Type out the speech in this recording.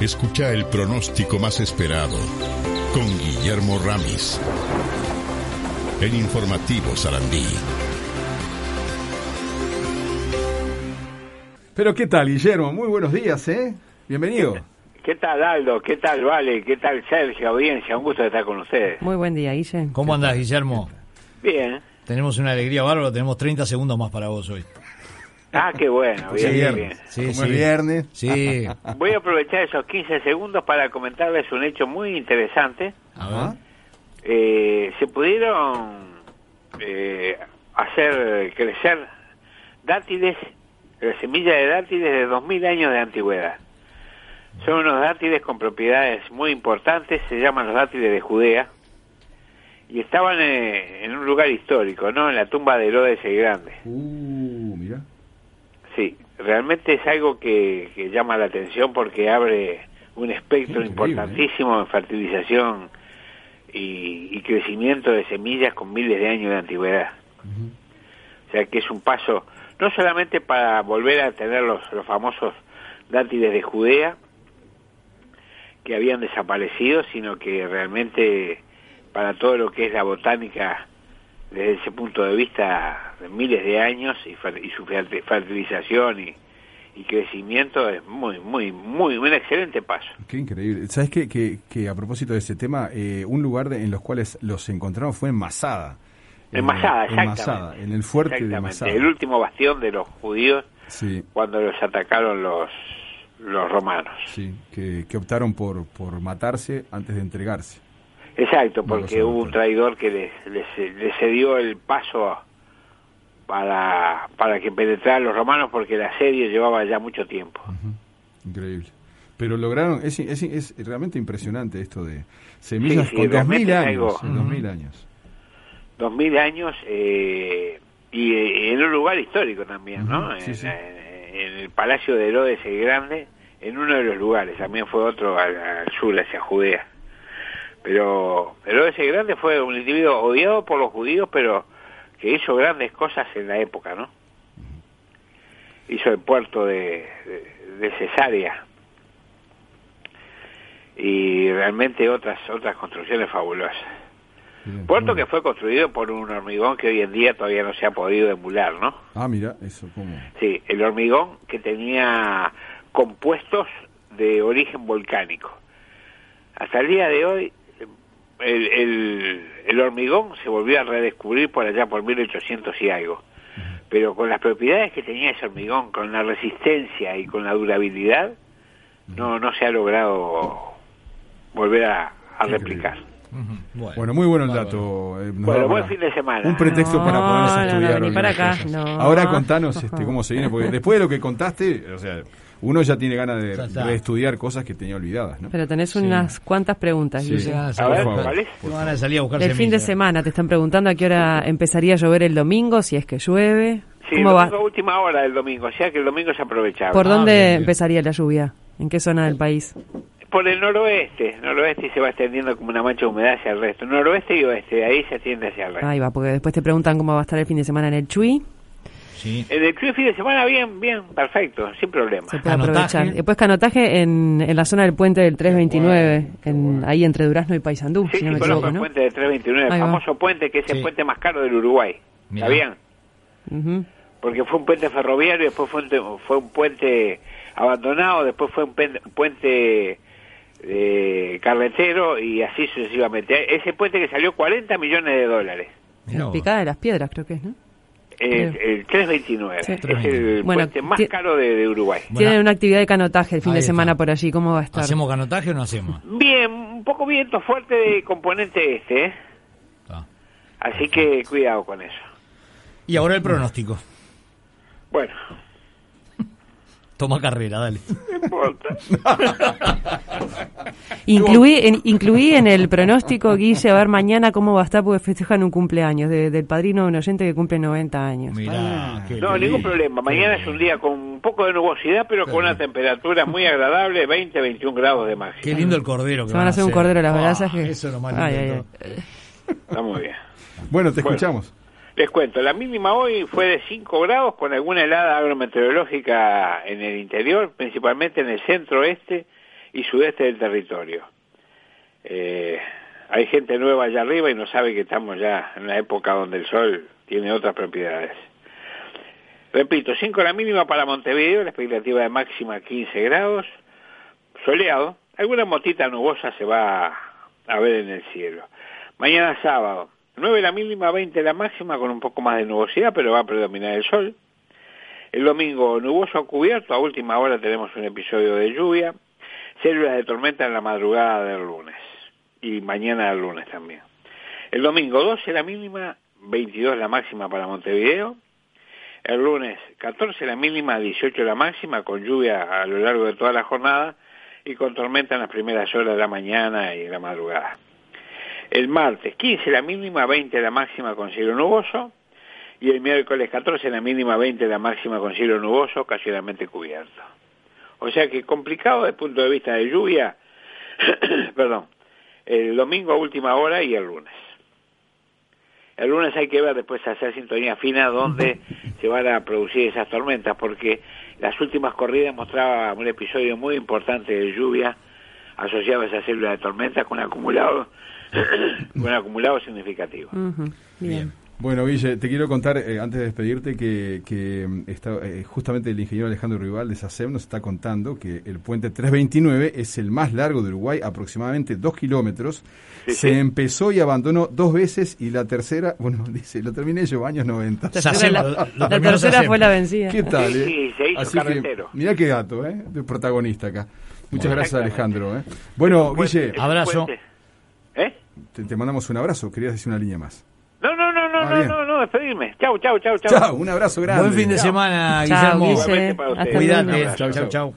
Escucha el pronóstico más esperado con Guillermo Ramis. En Informativo Sarandí. Pero ¿qué tal, Guillermo? Muy buenos días, ¿eh? Bienvenido. ¿Qué tal, Aldo? ¿Qué tal, Vale? ¿Qué tal, Sergio? Audiencia, un gusto estar con ustedes. Muy buen día, Guille. ¿Cómo andás, Guillermo? Bien. Tenemos una alegría bárbara, tenemos 30 segundos más para vos hoy. Ah, qué bueno, bien, Sí, bien, bien. Sí, Como sí. es viernes. Sí. Voy a aprovechar esos 15 segundos para comentarles un hecho muy interesante. A ver. Ajá. Eh, se pudieron eh, hacer crecer dátiles, la semilla de dátiles de 2000 años de antigüedad. Son unos dátiles con propiedades muy importantes, se llaman los dátiles de Judea, y estaban eh, en un lugar histórico, ¿no? En la tumba de Herodes el Grande. Uh. Sí, realmente es algo que, que llama la atención porque abre un espectro Increíble, importantísimo en fertilización y, y crecimiento de semillas con miles de años de antigüedad. O sea que es un paso no solamente para volver a tener los, los famosos dátiles de Judea que habían desaparecido, sino que realmente para todo lo que es la botánica desde ese punto de vista de miles de años y, y su fer- fertilización y, y crecimiento es muy, muy, muy, un excelente paso. Qué increíble. ¿Sabes qué? Que, que a propósito de ese tema, eh, un lugar de- en los cuales los encontraron fue en Masada. En Masada, en exactamente. Masada, en el fuerte de Masada. el último bastión de los judíos Sí, cuando los atacaron los, los romanos. sí, que, que optaron por, por matarse antes de entregarse. Exacto, porque hubo un traidor que les, les, les cedió el paso para, para que penetraran los romanos porque el asedio llevaba ya mucho tiempo. Increíble. Pero lograron, es, es, es realmente impresionante esto de semillas Sí, sí, con dos realmente mil es años. algo- en dos mil años. Dos mil años eh, y eh, en un lugar histórico también, ¿no? Sí, en, sí. en- en el Palacio de Herodes el Grande, en uno de los lugares, también fue otro al, al sur, hacia Judea. Pero Herodes el Grande fue un individuo odiado por los judíos, pero que hizo grandes cosas en la época, ¿no? Hizo el puerto de, de, de Cesarea y realmente otras otras construcciones fabulosas. Bien, Puerto que fue construido por un hormigón que hoy en día todavía no se ha podido emular, ¿no? Ah, mira, eso como... Sí, el hormigón que tenía compuestos de origen volcánico. Hasta el día de hoy, el, el, el hormigón se volvió a redescubrir por allá por 1800 y algo. Pero con las propiedades que tenía ese hormigón, con la resistencia y con la durabilidad, no, no se ha logrado volver a, replicar. Bueno, muy bueno el dato. eh, Bueno, buen fin de semana. Un pretexto para No, ponernos a no, no, estudiar. vení para acá, no. Ahora contanos este, cómo se viene, porque después de lo que contaste, o sea, uno ya tiene ganas de reestudiar cosas que tenía olvidadas, ¿no? Pero tenés unas cuantas preguntas, Sí. Guille. Ya, A ver, favor. ¿cuál es? Te van a salir a buscar El fin de semana te están preguntando a qué hora empezaría a llover el domingo, si es que llueve. Sí, ¿Cómo va? última hora del domingo, o sea que el domingo es aprovechable. ¿Por Ah, dónde bien, bien. empezaría la lluvia? ¿En qué zona del país? Por el noroeste, noroeste y se va extendiendo como una mancha de humedad hacia el resto. Noroeste y oeste, de ahí se extiende hacia el resto. Ahí va, porque después te preguntan cómo va a estar el fin de semana en el Chuy. Sí. En el club fin de semana, bien, bien, perfecto, sin problema. Se puede Canotaje. aprovechar. Después canotaje en, en la zona del puente del 329, en, ahí entre Durazno y Paysandú, Sí, si no sí, me conozco equivoco, el ¿no? puente de 329, el famoso puente que es el puente más caro del Uruguay. Mirá. ¿Está bien? Porque fue un puente ferroviario, después fue un, fue un puente abandonado, después fue un puente de carretero y así sucesivamente. Ese puente que salió 40 millones de dólares. Picada de las Piedras, creo que es, ¿no? El, el 329 Sí. es el Bueno, puente más caro de, de Uruguay. Bueno, Tienen una actividad de canotaje el fin de está. semana por allí, ¿cómo va a estar? ¿Hacemos canotaje o no hacemos? Bien, un poco viento fuerte de componente este, ¿eh? Ah. Así que cuidado con eso. Y ahora el pronóstico. Bueno, Toma carrera, dale. no importa. Incluí en, incluí en el pronóstico, Guille, a ver mañana cómo va a estar, porque festejan un cumpleaños de- del padrino de un oyente que cumple 90 años. Mirá, No, lindo. ningún problema. Mañana es un día con un poco de nubosidad, pero con una temperatura muy agradable, 20, 21 grados de máxima. Qué lindo el cordero. que Se van a hacer un cordero las brasas que- Eso es lo más lindo Ay, de ay, ay. Está muy bien. Bueno, te Bueno. escuchamos. Les cuento, la mínima hoy fue de 5 grados con alguna helada agrometeorológica en el interior, principalmente en el centro oeste y sudeste del territorio. Eh, hay gente nueva allá arriba y no sabe que estamos ya en una época donde el sol tiene otras propiedades. Repito, 5 la mínima para Montevideo, la expectativa de máxima 15 grados, soleado, alguna motita nubosa se va a ver en el cielo. Mañana sábado, 9 la mínima, 20 la máxima, con un poco más de nubosidad, pero va a predominar el sol. El domingo nuboso cubierto, a última hora tenemos un episodio de lluvia, células de tormenta en la madrugada del lunes y mañana del lunes también. El domingo 12 la mínima, 22 la máxima para Montevideo. El lunes 14 la mínima, 18 la máxima, con lluvia a lo largo de toda la jornada y con tormenta en las primeras horas de la mañana y la madrugada. El martes 15 la mínima, 20 la máxima con cielo nuboso. Y el miércoles 14 la mínima, 20 la máxima con cielo nuboso, ocasionalmente cubierto. O sea que complicado desde el punto de vista de lluvia, perdón, el domingo a última hora y el lunes. El lunes hay que ver después hacer sintonía fina donde se van a producir esas tormentas, porque las últimas corridas mostraba un episodio muy importante de lluvia asociado a esa célula de tormenta con acumulado, con acumulado significativo. Bien. Bueno, Guille, te quiero contar, eh, antes de despedirte, que, que mm, está, eh, justamente el ingeniero Alejandro Rival de SACEM nos está contando que el puente 329 es el más largo de Uruguay, aproximadamente dos kilómetros. Sí, Se sí. empezó y abandonó dos veces y la tercera, bueno, dice, lo terminé yo, años 90. Ya sé, la, la tercera Sacem. fue la vencida. ¿Qué tal? Sí, eh? sí, se hizo Así que, carretero. mirá qué gato, ¿eh? De protagonista acá. Muchas gracias. Alejandro. ¿eh? Bueno, Puente- Guille, abrazo. ¿Eh? te, te mandamos un abrazo. Querías decir una línea más. No, no, no, no, Ah, no, bien. no, no, despedirme. Chau, chau, chau, chau. Chao, un abrazo grande. Buen fin de semana, Chao, Guillermo. Guille. Cuídate. Chau, chau, chau.